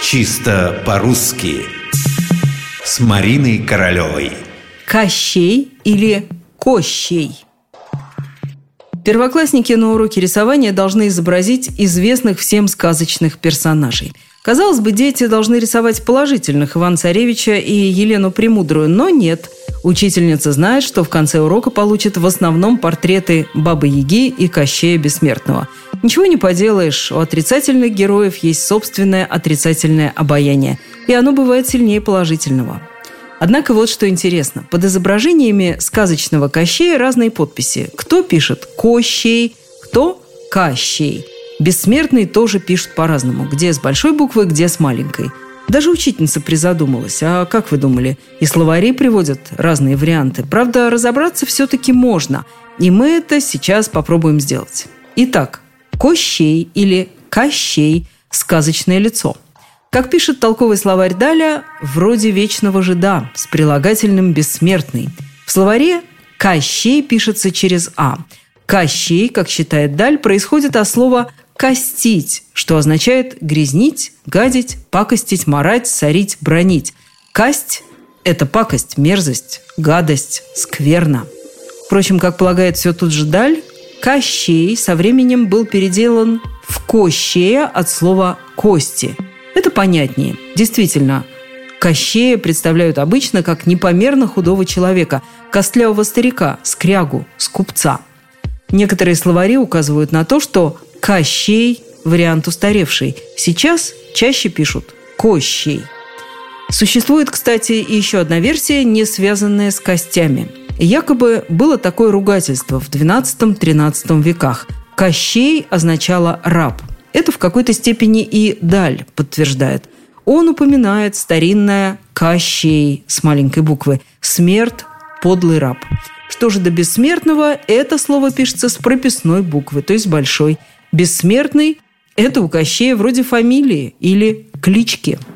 Чисто по-русски С Мариной Королевой Кощей или Кощей Первоклассники на уроке рисования должны изобразить известных всем сказочных персонажей. Казалось бы, дети должны рисовать положительных Ивана Царевича и Елену Премудрую, но нет. Учительница знает, что в конце урока получит в основном портреты Бабы-Яги и Кощея Бессмертного – Ничего не поделаешь, у отрицательных героев есть собственное отрицательное обаяние, и оно бывает сильнее положительного. Однако вот что интересно. Под изображениями сказочного Кощея разные подписи. Кто пишет «Кощей», кто «Кощей». Бессмертный тоже пишут по-разному. Где с большой буквы, где с маленькой. Даже учительница призадумалась. А как вы думали? И словари приводят разные варианты. Правда, разобраться все-таки можно. И мы это сейчас попробуем сделать. Итак, Кощей или Кощей – сказочное лицо. Как пишет толковый словарь Даля, вроде вечного жида с прилагательным «бессмертный». В словаре «Кощей» пишется через «а». «Кощей», как считает Даль, происходит от слова «костить», что означает «грязнить», «гадить», «пакостить», «марать», «сорить», «бронить». «Касть» – это пакость, мерзость, гадость, скверно. Впрочем, как полагает все тут же Даль, Кощей со временем был переделан в Кощея от слова «кости». Это понятнее. Действительно, Кощея представляют обычно как непомерно худого человека, костлявого старика, скрягу, скупца. Некоторые словари указывают на то, что Кощей – вариант устаревший. Сейчас чаще пишут Кощей. Существует, кстати, еще одна версия, не связанная с костями – Якобы было такое ругательство в XII-XIII веках. Кощей означало «раб». Это в какой-то степени и Даль подтверждает. Он упоминает старинное «Кощей» с маленькой буквы «Смерть, подлый раб». Что же до бессмертного, это слово пишется с прописной буквы, то есть большой. Бессмертный – это у Кощея вроде фамилии или клички –